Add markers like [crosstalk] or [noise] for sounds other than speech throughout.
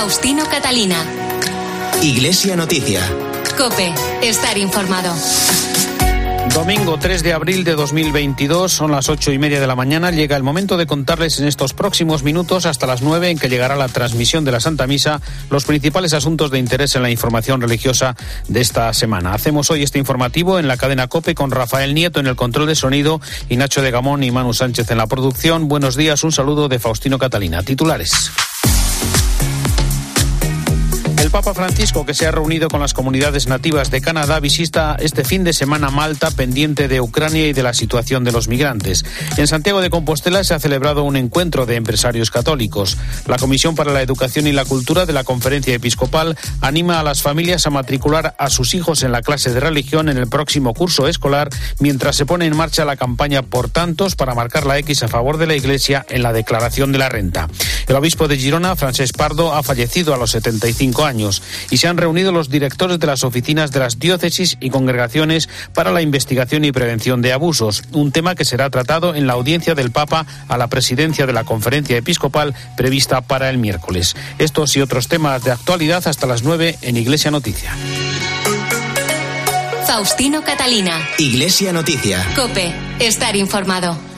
Faustino Catalina. Iglesia Noticia. Cope, estar informado. Domingo 3 de abril de 2022, son las ocho y media de la mañana. Llega el momento de contarles en estos próximos minutos, hasta las nueve, en que llegará la transmisión de la Santa Misa, los principales asuntos de interés en la información religiosa de esta semana. Hacemos hoy este informativo en la cadena COPE con Rafael Nieto en el control de sonido y Nacho de Gamón y Manu Sánchez en la producción. Buenos días, un saludo de Faustino Catalina. Titulares. El Papa Francisco, que se ha reunido con las comunidades nativas de Canadá, visita este fin de semana Malta, pendiente de Ucrania y de la situación de los migrantes. En Santiago de Compostela se ha celebrado un encuentro de empresarios católicos. La Comisión para la Educación y la Cultura de la Conferencia Episcopal anima a las familias a matricular a sus hijos en la clase de religión en el próximo curso escolar, mientras se pone en marcha la campaña por tantos para marcar la X a favor de la Iglesia en la declaración de la renta. El obispo de Girona, Francesc Pardo, ha fallecido a los 75 años y se han reunido los directores de las oficinas de las diócesis y congregaciones para la investigación y prevención de abusos, un tema que será tratado en la audiencia del Papa a la presidencia de la conferencia episcopal prevista para el miércoles. Estos y otros temas de actualidad hasta las 9 en Iglesia Noticia. Faustino Catalina. Iglesia Noticia. Cope, estar informado.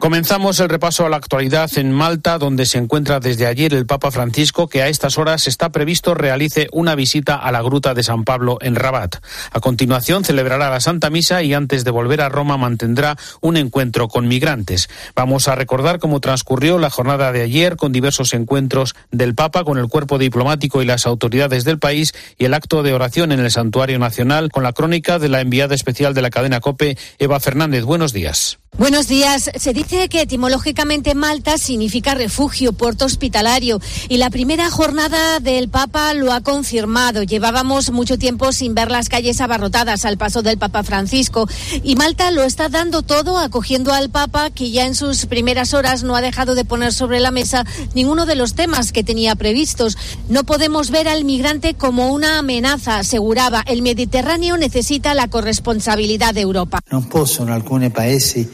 Comenzamos el repaso a la actualidad en Malta, donde se encuentra desde ayer el Papa Francisco, que a estas horas está previsto realice una visita a la Gruta de San Pablo en Rabat. A continuación celebrará la Santa Misa y antes de volver a Roma mantendrá un encuentro con migrantes. Vamos a recordar cómo transcurrió la jornada de ayer con diversos encuentros del Papa con el cuerpo diplomático y las autoridades del país y el acto de oración en el Santuario Nacional con la crónica de la enviada especial de la cadena COPE, Eva Fernández. Buenos días. Buenos días. Se dice que etimológicamente Malta significa refugio, puerto hospitalario y la primera jornada del Papa lo ha confirmado. Llevábamos mucho tiempo sin ver las calles abarrotadas al paso del Papa Francisco y Malta lo está dando todo acogiendo al Papa que ya en sus primeras horas no ha dejado de poner sobre la mesa ninguno de los temas que tenía previstos. No podemos ver al migrante como una amenaza, aseguraba. El Mediterráneo necesita la corresponsabilidad de Europa. No possono alcuni paesi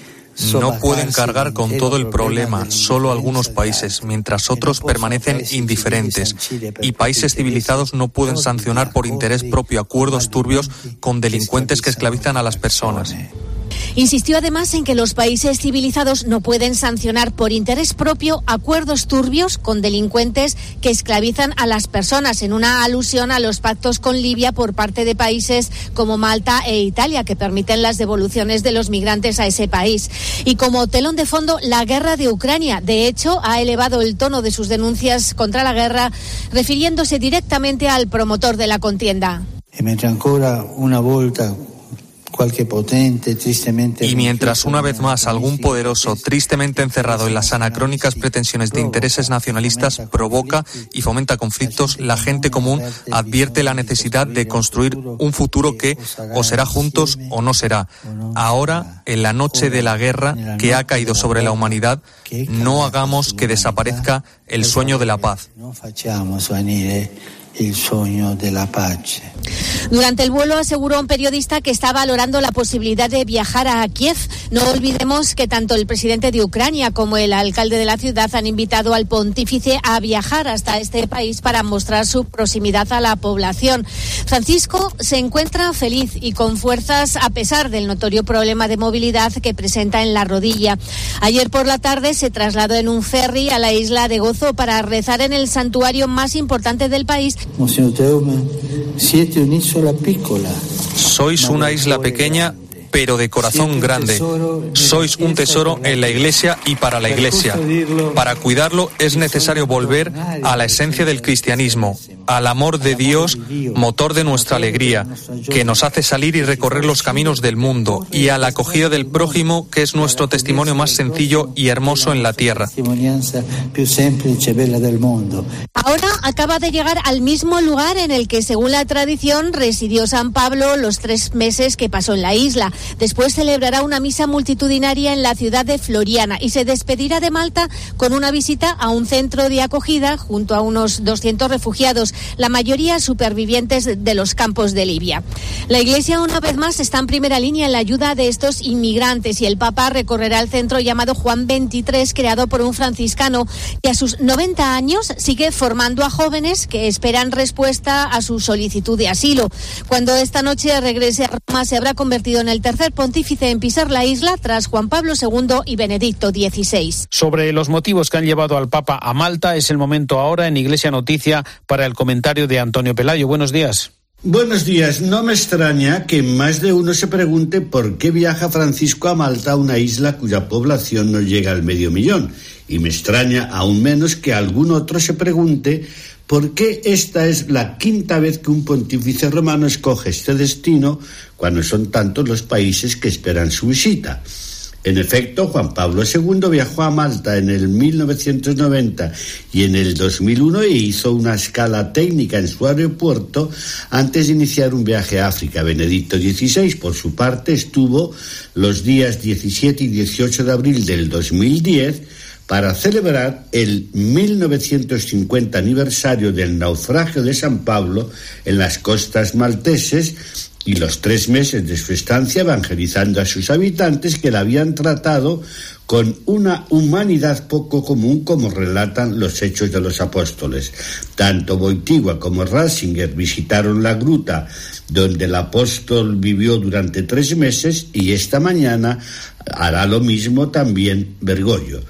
no pueden cargar con todo el problema solo algunos países, mientras otros permanecen indiferentes. Y países civilizados no pueden sancionar por interés propio acuerdos turbios con delincuentes que esclavizan a las personas. Insistió además en que los países civilizados no pueden sancionar por interés propio acuerdos turbios con delincuentes que esclavizan a las personas, en una alusión a los pactos con Libia por parte de países como Malta e Italia, que permiten las devoluciones de los migrantes a ese país. Y como telón de fondo, la guerra de Ucrania. De hecho, ha elevado el tono de sus denuncias contra la guerra, refiriéndose directamente al promotor de la contienda. una y mientras una vez más algún poderoso, tristemente encerrado en las anacrónicas pretensiones de intereses nacionalistas, provoca y fomenta conflictos, la gente común advierte la necesidad de construir un futuro que o será juntos o no será. Ahora, en la noche de la guerra que ha caído sobre la humanidad, no hagamos que desaparezca el sueño de la paz el sueño de la paz. Durante el vuelo aseguró un periodista que está valorando la posibilidad de viajar a Kiev. No olvidemos que tanto el presidente de Ucrania como el alcalde de la ciudad han invitado al pontífice a viajar hasta este país para mostrar su proximidad a la población. Francisco se encuentra feliz y con fuerzas a pesar del notorio problema de movilidad que presenta en la rodilla. Ayer por la tarde se trasladó en un ferry a la isla de Gozo para rezar en el santuario más importante del país sois una isla pequeña pero de corazón grande. Sois un tesoro en la iglesia y para la iglesia. Para cuidarlo es necesario volver a la esencia del cristianismo, al amor de Dios, motor de nuestra alegría, que nos hace salir y recorrer los caminos del mundo, y a la acogida del prójimo, que es nuestro testimonio más sencillo y hermoso en la tierra. Ahora acaba de llegar al mismo lugar en el que, según la tradición, residió San Pablo los tres meses que pasó en la isla. Después celebrará una misa multitudinaria en la ciudad de Floriana y se despedirá de Malta con una visita a un centro de acogida junto a unos 200 refugiados. la mayoría supervivientes de los campos de Libia. La Iglesia una vez más está en primera línea en la ayuda de estos inmigrantes y el Papa recorrerá el centro llamado Juan 23, creado por un franciscano que a sus 90 años sigue formando a jóvenes que esperan respuesta a su solicitud de asilo. Cuando esta noche regrese a Roma se habrá convertido en el tercer pontífice en pisar la isla tras Juan Pablo II y Benedicto XVI. Sobre los motivos que han llevado al Papa a Malta es el momento ahora en Iglesia Noticia para el comentario de Antonio Pelayo. Buenos días. Buenos días. No me extraña que más de uno se pregunte por qué viaja Francisco a Malta, una isla cuya población no llega al medio millón. Y me extraña aún menos que algún otro se pregunte por qué esta es la quinta vez que un pontífice romano escoge este destino cuando son tantos los países que esperan su visita. En efecto, Juan Pablo II viajó a Malta en el 1990 y en el 2001 e hizo una escala técnica en su aeropuerto antes de iniciar un viaje a África. Benedicto XVI, por su parte, estuvo los días 17 y 18 de abril del 2010 para celebrar el 1950 aniversario del naufragio de San Pablo en las costas malteses y los tres meses de su estancia evangelizando a sus habitantes que la habían tratado con una humanidad poco común como relatan los hechos de los apóstoles. Tanto Boitigua como Ratzinger visitaron la gruta donde el apóstol vivió durante tres meses y esta mañana hará lo mismo también Bergoglio.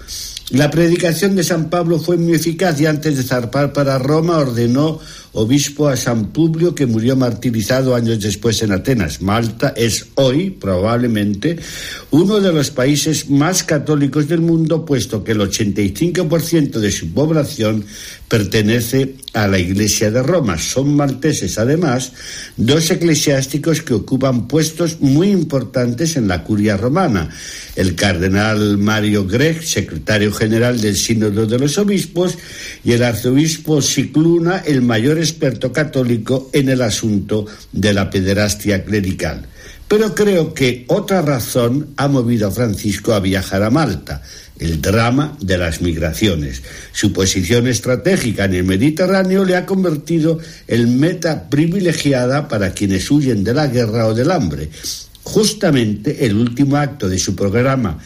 La predicación de San Pablo fue muy eficaz y antes de zarpar para Roma ordenó obispo a San Publio que murió martirizado años después en Atenas. Malta es hoy probablemente uno de los países más católicos del mundo, puesto que el 85% de su población pertenece a la Iglesia de Roma. Son malteses, además, dos eclesiásticos que ocupan puestos muy importantes en la curia romana. El cardenal Mario Greg, secretario general del Sínodo de los Obispos, y el arzobispo Cicluna, el mayor experto católico en el asunto de la pederastia clerical. Pero creo que otra razón ha movido a Francisco a viajar a Malta, el drama de las migraciones. Su posición estratégica en el Mediterráneo le ha convertido en meta privilegiada para quienes huyen de la guerra o del hambre. Justamente el último acto de su programa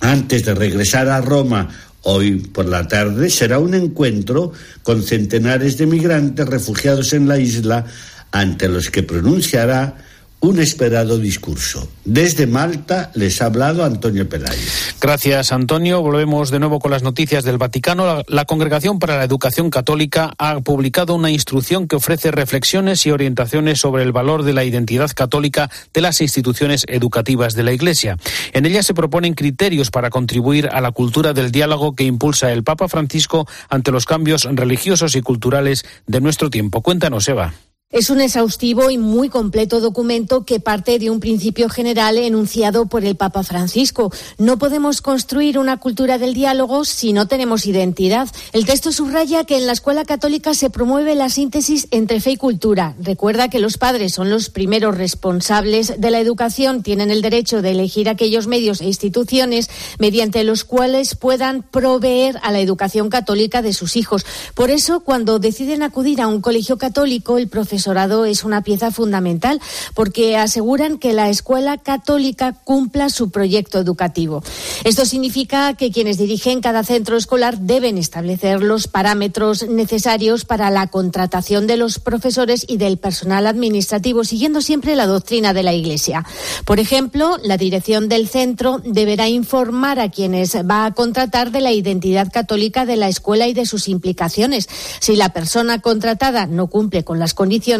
antes de regresar a Roma Hoy por la tarde será un encuentro con centenares de migrantes refugiados en la isla ante los que pronunciará un esperado discurso. Desde Malta les ha hablado Antonio Pelayo. Gracias, Antonio. Volvemos de nuevo con las noticias del Vaticano. La, Congregación para la Educación Católica ha publicado una instrucción que ofrece reflexiones y orientaciones sobre el valor de la identidad católica de las instituciones educativas de la Iglesia. En ella se proponen criterios para contribuir a la cultura del diálogo que impulsa el Papa Francisco ante los cambios religiosos y culturales de nuestro tiempo. Cuéntanos, Eva. Es un exhaustivo y muy completo documento que parte de un principio general enunciado por el Papa Francisco. No podemos construir una cultura del diálogo si no tenemos identidad. El texto subraya que en la escuela católica se promueve la síntesis entre fe y cultura. Recuerda que los padres son los primeros responsables de la educación, tienen el derecho de elegir aquellos medios e instituciones mediante los cuales puedan proveer a la educación católica de sus hijos. Por eso, cuando deciden acudir a un colegio católico, el profesor es una pieza fundamental porque aseguran que la escuela católica cumpla su proyecto educativo. Esto significa que quienes dirigen cada centro escolar deben establecer los parámetros necesarios para la contratación de los profesores y del personal administrativo, siguiendo siempre la doctrina de la Iglesia. Por ejemplo, la dirección del centro deberá informar a quienes va a contratar de la identidad católica de la escuela y de sus implicaciones. Si la persona contratada no cumple con las condiciones,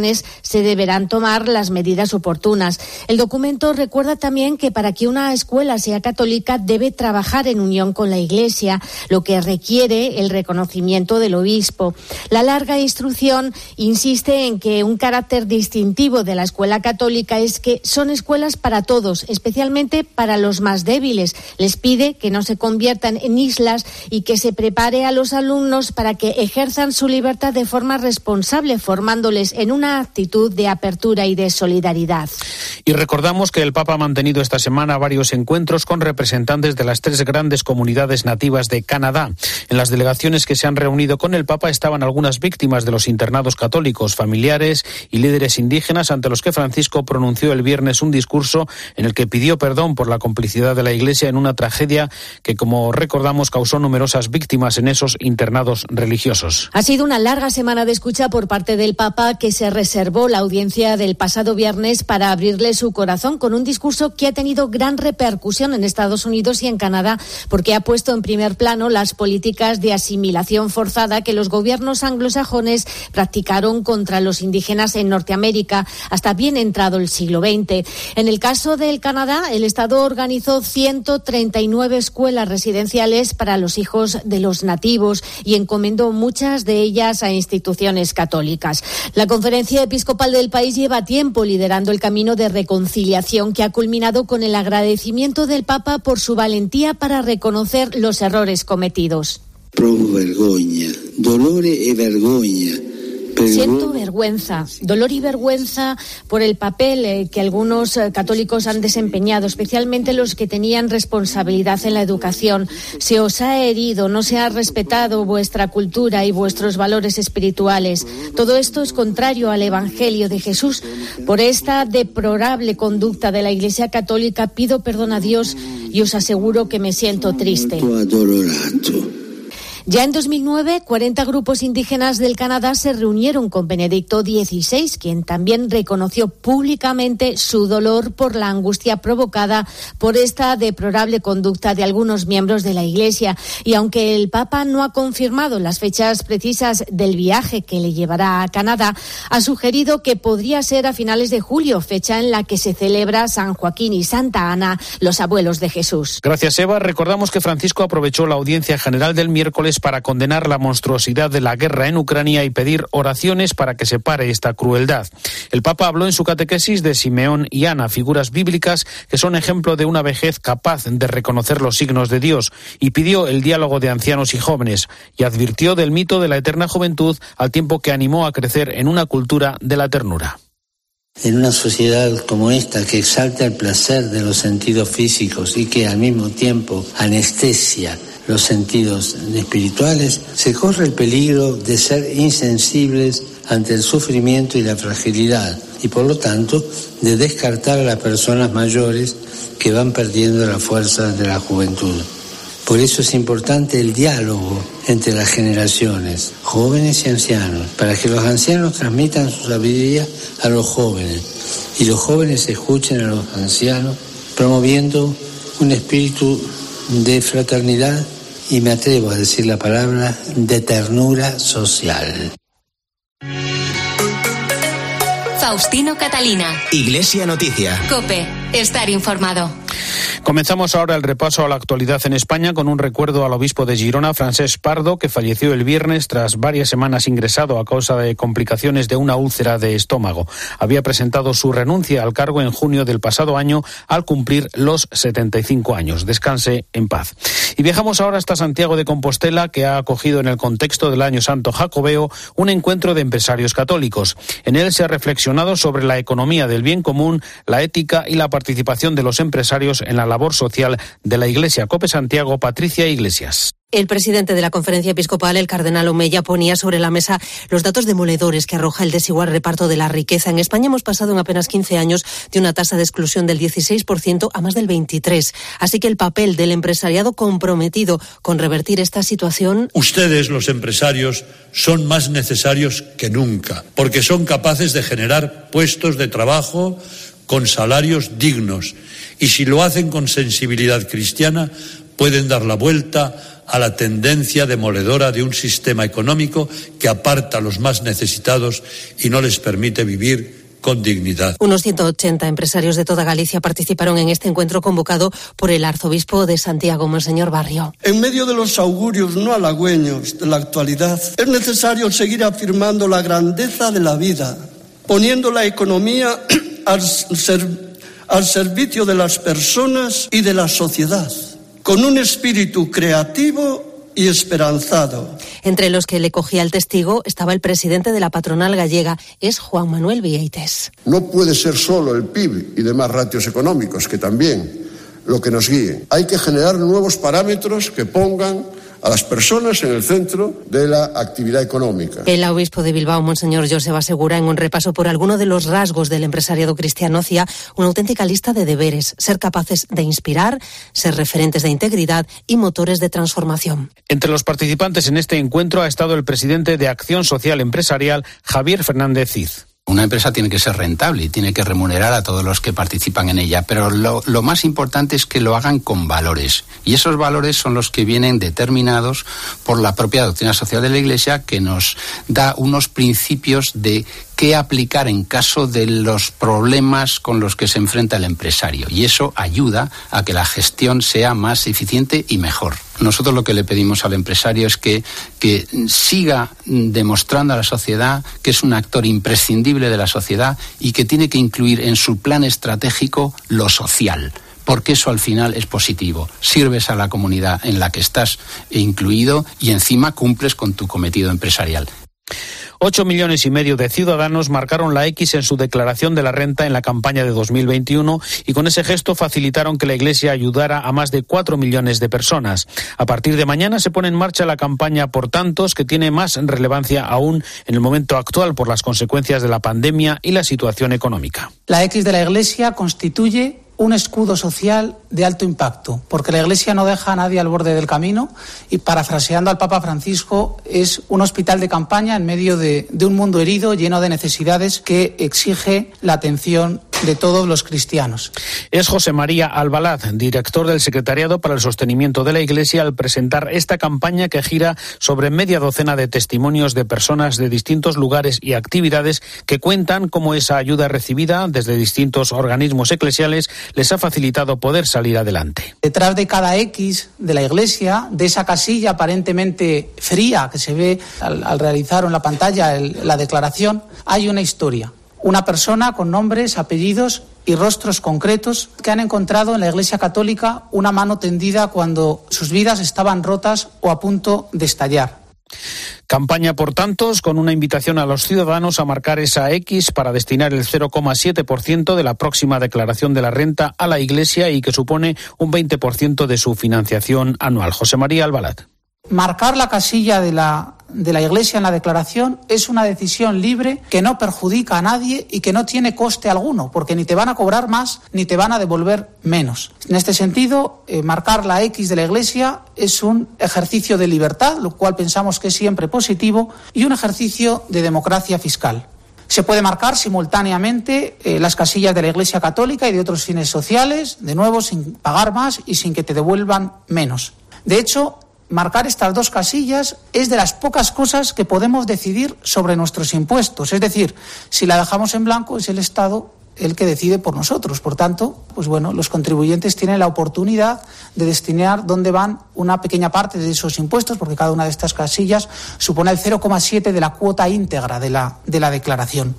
se deberán tomar las medidas oportunas. El documento recuerda también que para que una escuela sea católica debe trabajar en unión con la Iglesia, lo que requiere el reconocimiento del obispo. La larga instrucción insiste en que un carácter distintivo de la escuela católica es que son escuelas para todos, especialmente para los más débiles. Les pide que no se conviertan en islas y que se prepare a los alumnos para que ejerzan su libertad de forma responsable, formándoles en un una actitud de apertura y de solidaridad. Y recordamos que el Papa ha mantenido esta semana varios encuentros con representantes de las tres grandes comunidades nativas de Canadá. En las delegaciones que se han reunido con el Papa estaban algunas víctimas de los internados católicos, familiares y líderes indígenas ante los que Francisco pronunció el viernes un discurso en el que pidió perdón por la complicidad de la Iglesia en una tragedia que, como recordamos, causó numerosas víctimas en esos internados religiosos. Ha sido una larga semana de escucha por parte del Papa que se reservó la audiencia del pasado viernes para abrirle su corazón con un discurso que ha tenido gran repercusión en Estados Unidos y en Canadá porque ha puesto en primer plano las políticas de asimilación forzada que los gobiernos anglosajones practicaron contra los indígenas en Norteamérica hasta bien entrado el siglo XX. En el caso del Canadá, el Estado organizó 139 escuelas residenciales para los hijos de los nativos y encomendó muchas de ellas a instituciones católicas. La conferencia episcopal del país lleva tiempo liderando el camino de reconciliación que ha culminado con el agradecimiento del Papa por su valentía para reconocer los errores cometidos. Provo vergogna, dolore e vergogna Siento vergüenza, dolor y vergüenza por el papel eh, que algunos eh, católicos han desempeñado, especialmente los que tenían responsabilidad en la educación. Se os ha herido, no se ha respetado vuestra cultura y vuestros valores espirituales. Todo esto es contrario al Evangelio de Jesús. Por esta deplorable conducta de la Iglesia Católica pido perdón a Dios y os aseguro que me siento triste. Ya en 2009, 40 grupos indígenas del Canadá se reunieron con Benedicto XVI, quien también reconoció públicamente su dolor por la angustia provocada por esta deplorable conducta de algunos miembros de la Iglesia. Y aunque el Papa no ha confirmado las fechas precisas del viaje que le llevará a Canadá, ha sugerido que podría ser a finales de julio, fecha en la que se celebra San Joaquín y Santa Ana, los abuelos de Jesús. Gracias, Eva. Recordamos que Francisco aprovechó la audiencia general del miércoles para condenar la monstruosidad de la guerra en Ucrania y pedir oraciones para que se pare esta crueldad. El Papa habló en su catequesis de Simeón y Ana, figuras bíblicas que son ejemplo de una vejez capaz de reconocer los signos de Dios, y pidió el diálogo de ancianos y jóvenes, y advirtió del mito de la eterna juventud al tiempo que animó a crecer en una cultura de la ternura. En una sociedad como esta que exalta el placer de los sentidos físicos y que al mismo tiempo anestesia los sentidos espirituales, se corre el peligro de ser insensibles ante el sufrimiento y la fragilidad y por lo tanto de descartar a las personas mayores que van perdiendo la fuerza de la juventud. Por eso es importante el diálogo entre las generaciones, jóvenes y ancianos, para que los ancianos transmitan su sabiduría a los jóvenes y los jóvenes escuchen a los ancianos, promoviendo un espíritu de fraternidad y me atrevo a decir la palabra de ternura social. Faustino Catalina. Iglesia Noticia. Cope. Estar informado. Comenzamos ahora el repaso a la actualidad en España con un recuerdo al obispo de Girona, Francés Pardo, que falleció el viernes tras varias semanas ingresado a causa de complicaciones de una úlcera de estómago. Había presentado su renuncia al cargo en junio del pasado año al cumplir los 75 años. Descanse en paz. Y viajamos ahora hasta Santiago de Compostela, que ha acogido en el contexto del Año Santo Jacobeo un encuentro de empresarios católicos. En él se ha reflexionado sobre la economía del bien común, la ética y la participación de los empresarios en la labor social de la Iglesia. Cope Santiago, Patricia Iglesias. El presidente de la conferencia episcopal, el cardenal Omeya, ponía sobre la mesa los datos demoledores que arroja el desigual reparto de la riqueza. En España hemos pasado en apenas 15 años de una tasa de exclusión del 16% a más del 23%. Así que el papel del empresariado comprometido con revertir esta situación. Ustedes, los empresarios, son más necesarios que nunca, porque son capaces de generar puestos de trabajo con salarios dignos y si lo hacen con sensibilidad cristiana, pueden dar la vuelta a la tendencia demoledora de un sistema económico que aparta a los más necesitados y no les permite vivir con dignidad. Unos 180 empresarios de toda Galicia participaron en este encuentro convocado por el arzobispo de Santiago, Monseñor Barrio. En medio de los augurios no halagüeños de la actualidad, es necesario seguir afirmando la grandeza de la vida, poniendo la economía [clears throat] al servicio al servicio de las personas y de la sociedad, con un espíritu creativo y esperanzado. Entre los que le cogía el testigo estaba el presidente de la patronal gallega, es Juan Manuel Vieites. No puede ser solo el PIB y demás ratios económicos, que también lo que nos guíe. Hay que generar nuevos parámetros que pongan a las personas en el centro de la actividad económica. El obispo de Bilbao, Monseñor Joseba Segura, en un repaso por alguno de los rasgos del empresariado cristiano, hacía una auténtica lista de deberes, ser capaces de inspirar, ser referentes de integridad y motores de transformación. Entre los participantes en este encuentro ha estado el presidente de Acción Social Empresarial, Javier Fernández Cid. Una empresa tiene que ser rentable y tiene que remunerar a todos los que participan en ella, pero lo, más importante es que lo hagan con valores. Y esos valores son los que vienen determinados por la propia doctrina social de la Iglesia, que nos da unos principios de qué aplicar en caso de los problemas con los que se enfrenta el empresario. Y eso ayuda a que la gestión sea más eficiente y mejor. Nosotros lo que le pedimos al empresario es que, que siga demostrando a la sociedad que es un actor imprescindible de la sociedad y que tiene que incluir en su plan estratégico lo social porque eso al final es positivo. Sirves a la comunidad en la que estás incluido y encima cumples con tu cometido empresarial. Ocho millones y medio de ciudadanos marcaron la X en su declaración de la renta en la campaña de 2021 y con ese gesto facilitaron que la Iglesia ayudara a más de cuatro millones de personas. A partir de mañana se pone en marcha la campaña por tantos que tiene más relevancia aún en el momento actual por las consecuencias de la pandemia y la situación económica. La X de la Iglesia constituye un escudo social de alto impacto, porque la Iglesia no deja a nadie al borde del camino y, parafraseando al Papa Francisco, es un hospital de campaña en medio de, un mundo herido lleno de necesidades que exige la atención de todos los cristianos. Es José María Albalaz, director del Secretariado para el Sostenimiento de la Iglesia, al presentar esta campaña que gira sobre media docena de testimonios de personas de distintos lugares y actividades que cuentan cómo esa ayuda recibida desde distintos organismos eclesiales les ha facilitado poder salir adelante. Detrás de cada X de la Iglesia, de esa casilla aparentemente fría que se ve al, al realizar en la pantalla la declaración, hay una historia una persona con nombres, apellidos y rostros concretos que han encontrado en la Iglesia Católica una mano tendida cuando sus vidas estaban rotas o a punto de estallar. Campaña por tantos con una invitación a los ciudadanos a marcar esa X para destinar el 0,7% de la próxima declaración de la renta a la Iglesia y que supone un 20% de su financiación anual. José María Albalat. Marcar la casilla de la, de la Iglesia en la declaración es una decisión libre que no perjudica a nadie y que no tiene coste alguno, porque ni te van a cobrar más ni te van a devolver menos. En este sentido, eh, marcar la X de la Iglesia es un ejercicio de libertad, lo cual pensamos que es siempre positivo, y un ejercicio de democracia fiscal. Se puede marcar simultáneamente eh, las casillas de la Iglesia Católica y de otros fines sociales, de nuevo sin pagar más y sin que te devuelvan menos. De hecho, marcar estas dos casillas es de las pocas cosas que podemos decidir sobre nuestros impuestos. Es decir, si la dejamos en blanco es el Estado el que decide por nosotros. Por tanto, pues bueno, los contribuyentes tienen la oportunidad de destinar dónde van una pequeña parte de esos impuestos, porque cada una de estas casillas supone el 0,7 de la cuota íntegra de la, de la declaración.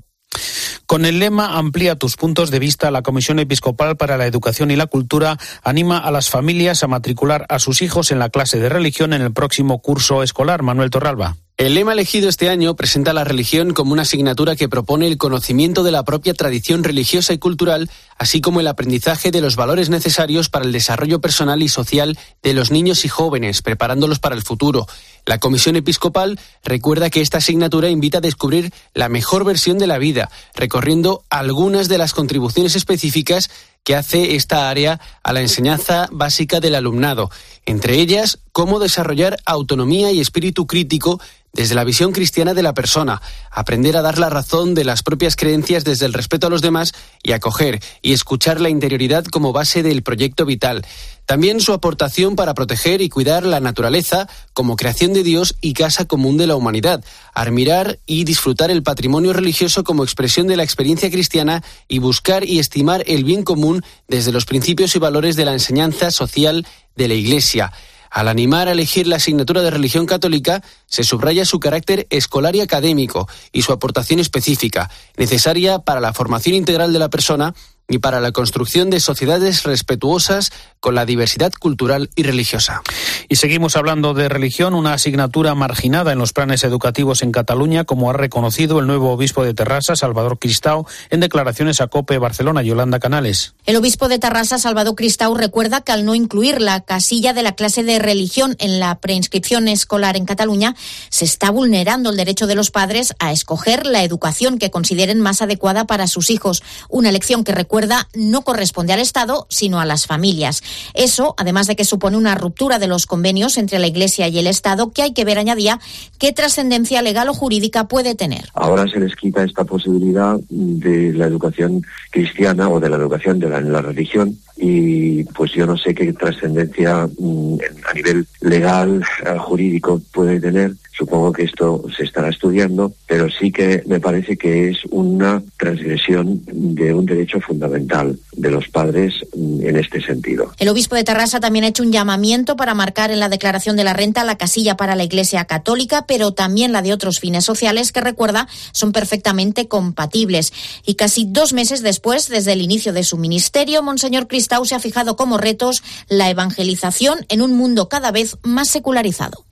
Con el lema Amplía tus puntos de vista, la Comisión Episcopal para la Educación y la Cultura anima a las familias a matricular a sus hijos en la clase de religión en el próximo curso escolar. Manuel Torralba. El lema elegido este año presenta la religión como una asignatura que propone el conocimiento de la propia tradición religiosa y cultural, así como el aprendizaje de los valores necesarios para el desarrollo personal y social de los niños y jóvenes, preparándolos para el futuro. La Comisión Episcopal recuerda que esta asignatura invita a descubrir la mejor versión de la vida, recorriendo algunas de las contribuciones específicas que hace esta área a la enseñanza básica del alumnado, entre ellas cómo desarrollar autonomía y espíritu crítico desde la visión cristiana de la persona, aprender a dar la razón de las propias creencias desde el respeto a los demás y acoger y escuchar la interioridad como base del proyecto vital. También su aportación para proteger y cuidar la naturaleza como creación de Dios y casa común de la humanidad, admirar y disfrutar el patrimonio religioso como expresión de la experiencia cristiana y buscar y estimar el bien común desde los principios y valores de la enseñanza social de la Iglesia. Al animar a elegir la asignatura de religión católica, se subraya su carácter escolar y académico y su aportación específica, necesaria para la formación integral de la persona y para la construcción de sociedades respetuosas con la diversidad cultural y religiosa. Y seguimos hablando de religión, una asignatura marginada en los planes educativos en Cataluña, como ha reconocido el nuevo obispo de Terrassa, Salvador Cristau, en declaraciones a COPE Barcelona, Yolanda Canales. El obispo de Terrassa, Salvador Cristau, recuerda que al no incluir la casilla de la clase de religión en la preinscripción escolar en Cataluña, se está vulnerando el derecho de los padres a escoger la educación que consideren más adecuada para sus hijos, una elección que recuerda no corresponde al Estado, sino a las familias. Eso, además de que supone una ruptura de los convenios entre la Iglesia y el Estado, que hay que ver, añadía, qué trascendencia legal o jurídica puede tener. Ahora se les quita esta posibilidad de la educación cristiana o de la educación de la, religión y pues yo no sé qué trascendencia mm, a nivel legal, eh, jurídico puede tener Supongo que esto se estará estudiando, pero sí que me parece que es una transgresión de un derecho fundamental de los padres mm, en este sentido. El obispo de Terrassa también ha hecho un llamamiento para marcar en la declaración de la renta la casilla para la Iglesia Católica, pero también la de otros fines sociales que recuerda son perfectamente compatibles. Y casi dos meses después, desde el inicio de su ministerio, Monseñor Cristau se ha fijado como retos la evangelización en un mundo cada vez más secularizado.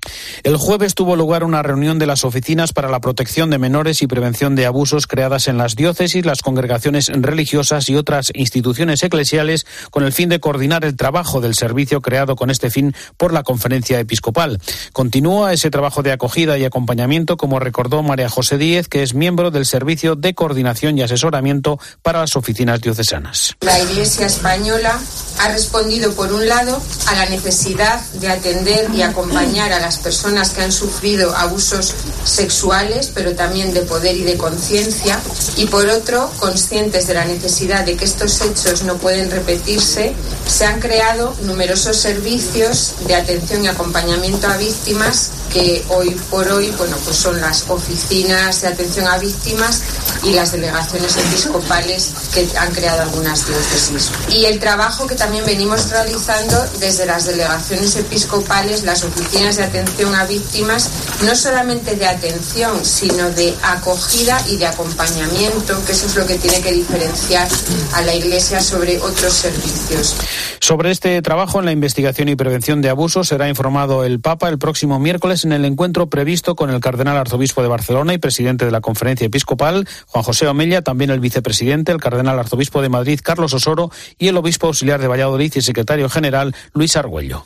El jueves tuvo lugar una reunión de las oficinas para la protección de menores y prevención de abusos creadas en las diócesis, las congregaciones religiosas y otras instituciones eclesiales con el fin de coordinar el trabajo del servicio creado con este fin por la conferencia episcopal. Continúa ese trabajo de acogida y acompañamiento, como recordó María José Díez, que es miembro del Servicio de Coordinación y Asesoramiento para las oficinas diocesanas. La Iglesia española ha respondido, por un lado, a la necesidad de atender y acompañar a las personas que han sufrido abusos sexuales, pero también de poder y de conciencia, y por otro, conscientes de la necesidad de que estos hechos no pueden repetirse, se han creado numerosos servicios de atención y acompañamiento a víctimas que hoy por hoy bueno, pues son las oficinas de atención a víctimas y las delegaciones episcopales que han creado algunas diócesis. Y el trabajo que también venimos realizando desde las delegaciones episcopales, las oficinas de atención a víctimas, no solamente de atención, sino de acogida y de acompañamiento, que eso es lo que tiene que diferenciar a la Iglesia sobre otros servicios. Sobre este trabajo en la investigación y prevención de abusos será informado el Papa el próximo miércoles en el encuentro previsto con el cardenal arzobispo de Barcelona y presidente de la conferencia episcopal, Juan José Omella, también el vicepresidente, el cardenal arzobispo de Madrid, Carlos Osoro, y el obispo auxiliar de Valladolid y secretario general, Luis Argüello.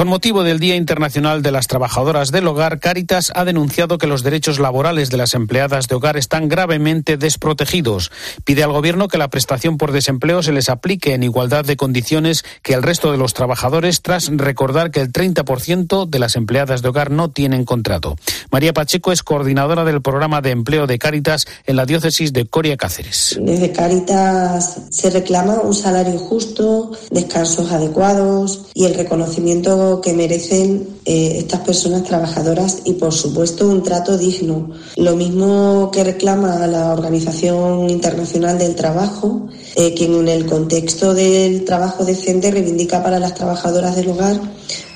Con motivo del Día Internacional de las Trabajadoras del Hogar, Cáritas ha denunciado que los derechos laborales de las empleadas de hogar están gravemente desprotegidos. Pide al Gobierno que la prestación por desempleo se les aplique en igualdad de condiciones que el resto de los trabajadores, tras recordar que el 30% de las empleadas de hogar no tienen contrato. María Pacheco es coordinadora del programa de empleo de Cáritas en la diócesis de Coria Cáceres. Desde Cáritas se reclama un salario justo, descansos adecuados y el reconocimiento que merecen eh, estas personas trabajadoras y, por supuesto, un trato digno. Lo mismo que reclama la Organización Internacional del Trabajo, eh, quien en el contexto del trabajo decente reivindica para las trabajadoras del hogar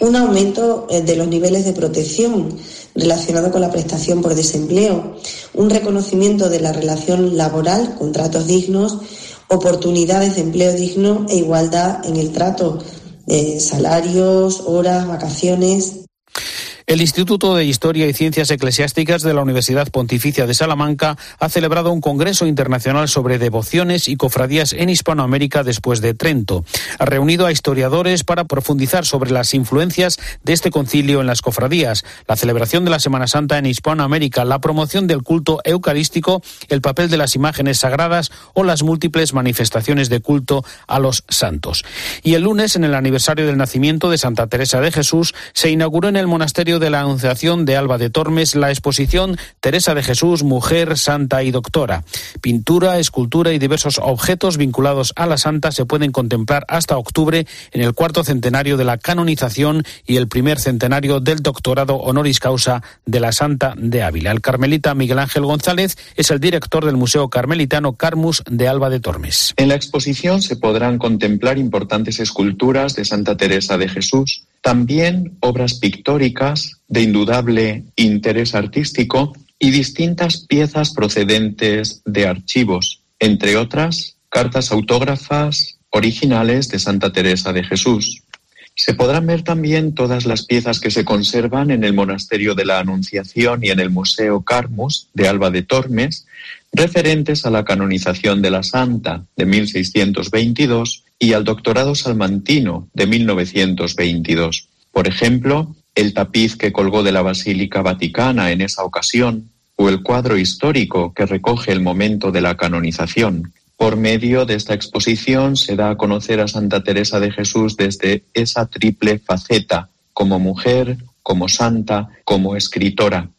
un aumento eh, de los niveles de protección relacionado con la prestación por desempleo, un reconocimiento de la relación laboral, contratos dignos, oportunidades de empleo digno e igualdad en el trato de salarios, horas, vacaciones. El Instituto de Historia y Ciencias Eclesiásticas de la Universidad Pontificia de Salamanca ha celebrado un Congreso Internacional sobre devociones y cofradías en Hispanoamérica después de Trento. Ha reunido a historiadores para profundizar sobre las influencias de este concilio en las cofradías, la celebración de la Semana Santa en Hispanoamérica, la promoción del culto eucarístico, el papel de las imágenes sagradas o las múltiples manifestaciones de culto a los santos. Y el lunes, en el aniversario del nacimiento de Santa Teresa de Jesús, se inauguró en el monasterio de la Anunciación de Alba de Tormes la exposición Teresa de Jesús, Mujer, Santa y Doctora. Pintura, escultura y diversos objetos vinculados a la Santa se pueden contemplar hasta octubre en el cuarto centenario de la canonización y el primer centenario del doctorado honoris causa de la Santa de Ávila. El carmelita Miguel Ángel González es el director del Museo Carmelitano Carmus de Alba de Tormes. En la exposición se podrán contemplar importantes esculturas de Santa Teresa de Jesús, también obras pictóricas de indudable interés artístico y distintas piezas procedentes de archivos, entre otras cartas autógrafas originales de Santa Teresa de Jesús. Se podrán ver también todas las piezas que se conservan en el Monasterio de la Anunciación y en el Museo Carmus de Alba de Tormes, referentes a la canonización de la Santa de 1622 y al doctorado salmantino de 1922. Por ejemplo, el tapiz que colgó de la Basílica Vaticana en esa ocasión, o el cuadro histórico que recoge el momento de la canonización. Por medio de esta exposición se da a conocer a Santa Teresa de Jesús desde esa triple faceta, como mujer, como santa, como escritora.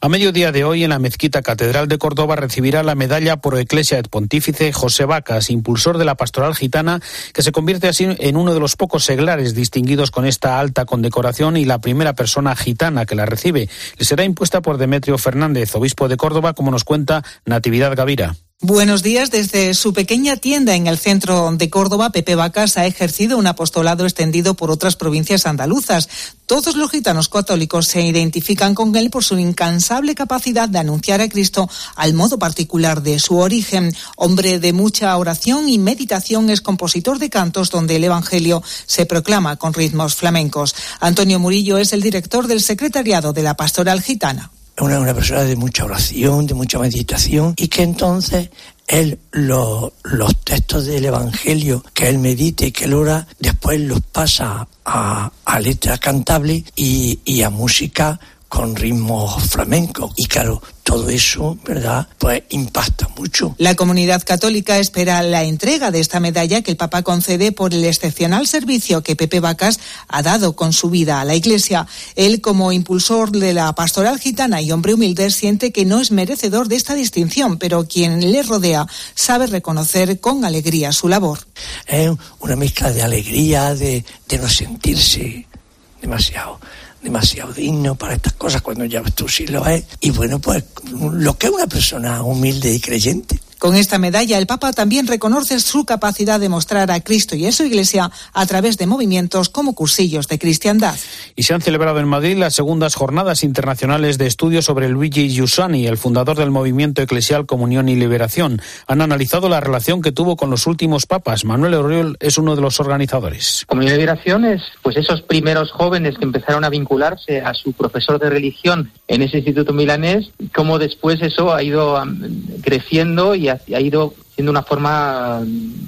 A mediodía de hoy, en la Mezquita Catedral de Córdoba, recibirá la medalla por Ecclesia et Pontífice José Vacas, impulsor de la pastoral gitana, que se convierte así en uno de los pocos seglares distinguidos con esta alta condecoración y la primera persona gitana que la recibe. Le será impuesta por Demetrio Fernández, obispo de Córdoba, como nos cuenta Natividad Gavira. Buenos días. Desde su pequeña tienda en el centro de Córdoba, Pepe Vacas ha ejercido un apostolado extendido por otras provincias andaluzas. Todos los gitanos católicos se identifican con él por su incansable capacidad de anunciar a Cristo al modo particular de su origen. Hombre de mucha oración y meditación, es compositor de cantos donde el Evangelio se proclama con ritmos flamencos. Antonio Murillo es el director del secretariado de la Pastoral Gitana una, una persona de mucha oración, de mucha meditación, y que entonces él los textos del Evangelio que él medite y que él ora, después los pasa a, a letra cantable y, y a música con ritmos flamencos. Y claro, todo eso, ¿verdad? Pues impacta mucho. La comunidad católica espera la entrega de esta medalla que el Papa concede por el excepcional servicio que Pepe Vacas ha dado con su vida a la Iglesia. Él, como impulsor de la pastoral gitana y hombre humilde, siente que no es merecedor de esta distinción, pero quien le rodea sabe reconocer con alegría su labor. Es una mezcla de alegría, de, de no sentirse demasiado demasiado digno para estas cosas cuando ya tú sí lo es. Y bueno, pues lo que es una persona humilde y creyente. Con esta medalla, el Papa también reconoce su capacidad de mostrar a Cristo y a su Iglesia a través de movimientos como cursillos de cristiandad. Y se han celebrado en Madrid las segundas jornadas internacionales de estudios sobre Luigi Giussani, el fundador del movimiento eclesial Comunión y Liberación. Han analizado la relación que tuvo con los últimos papas. Manuel Oriol es uno de los organizadores. Comunión y Liberación es pues esos primeros jóvenes que empezaron a vincularse a su profesor de religión en ese instituto milanés, cómo después eso ha ido creciendo y ha, ido siendo una forma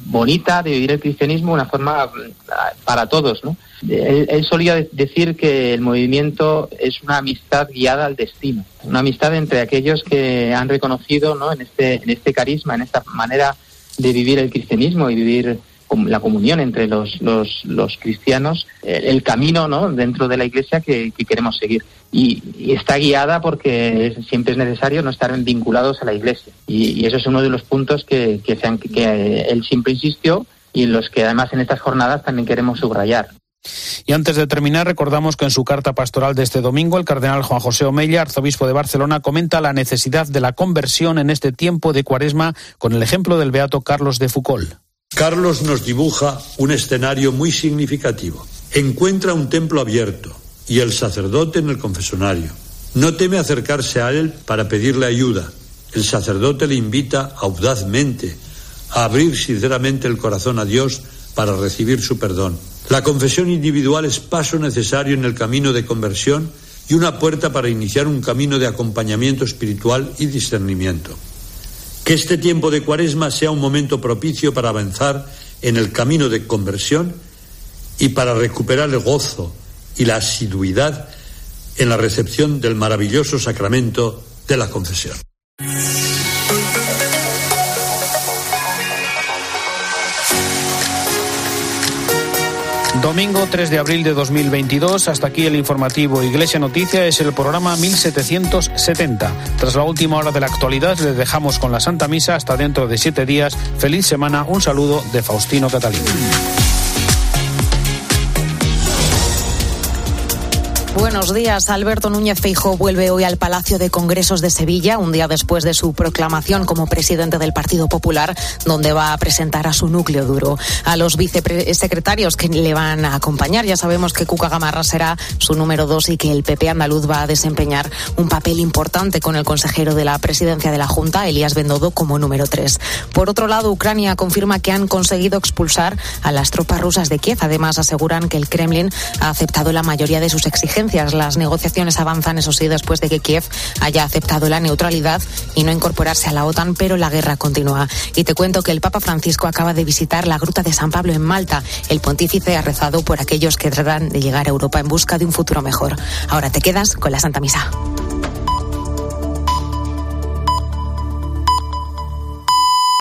bonita de vivir el cristianismo, una forma ah, para todos, ¿no? Él, solía decir que el movimiento es una amistad guiada al destino, una amistad entre aquellos que han reconocido, ¿no? En este, en este carisma, en esta manera de vivir el cristianismo y vivir la comunión entre los, los, los cristianos, el, camino ¿no? dentro de la iglesia que, queremos seguir. Y, está guiada porque siempre es necesario no estar vinculados a la iglesia. Y, eso es uno de los puntos que, que, que él siempre insistió y en los que además en estas jornadas también queremos subrayar. Y antes de terminar, recordamos que en su carta pastoral de este domingo, el cardenal Juan José Omella, arzobispo de Barcelona, comenta la necesidad de la conversión en este tiempo de cuaresma con el ejemplo del beato Carlos de Foucault. Carlos nos dibuja un escenario muy significativo. Encuentra un templo abierto y el sacerdote en el confesonario. No teme acercarse a él para pedirle ayuda. El sacerdote le invita audazmente a abrir sinceramente el corazón a Dios para recibir su perdón. La confesión individual es paso necesario en el camino de conversión y una puerta para iniciar un camino de acompañamiento espiritual y discernimiento. Que este tiempo de cuaresma sea un momento propicio para avanzar en el camino de conversión y para recuperar el gozo y la asiduidad en la recepción del maravilloso sacramento de la confesión. Domingo 3 de abril de 2022, hasta aquí el informativo Iglesia Noticia es el programa 1770. Tras la última hora de la actualidad, les dejamos con la Santa Misa hasta dentro de siete días. Feliz semana, un saludo de Faustino Catalina. Buenos días. Alberto Núñez Feijóo vuelve hoy al Palacio de Congresos de Sevilla, un día después de su proclamación como presidente del Partido Popular, donde va a presentar a su núcleo duro. A los vicesecretarios que le van a acompañar, ya sabemos que Cuca Gamarra será su número dos y que el PP andaluz va a desempeñar un papel importante con el consejero de la presidencia de la Junta, Elías Bendodo, como número tres. Por otro lado, Ucrania confirma que han conseguido expulsar a las tropas rusas de Kiev. Además, aseguran que el Kremlin ha aceptado la mayoría de sus exigencias las negociaciones avanzan, eso sí, después de que Kiev haya aceptado la neutralidad y no incorporarse a la OTAN, pero la guerra continúa. Y te cuento que el Papa Francisco acaba de visitar la Gruta de San Pablo en Malta. El pontífice ha rezado por aquellos que tratan de llegar a Europa en busca de un futuro mejor. Ahora te quedas con la Santa Misa.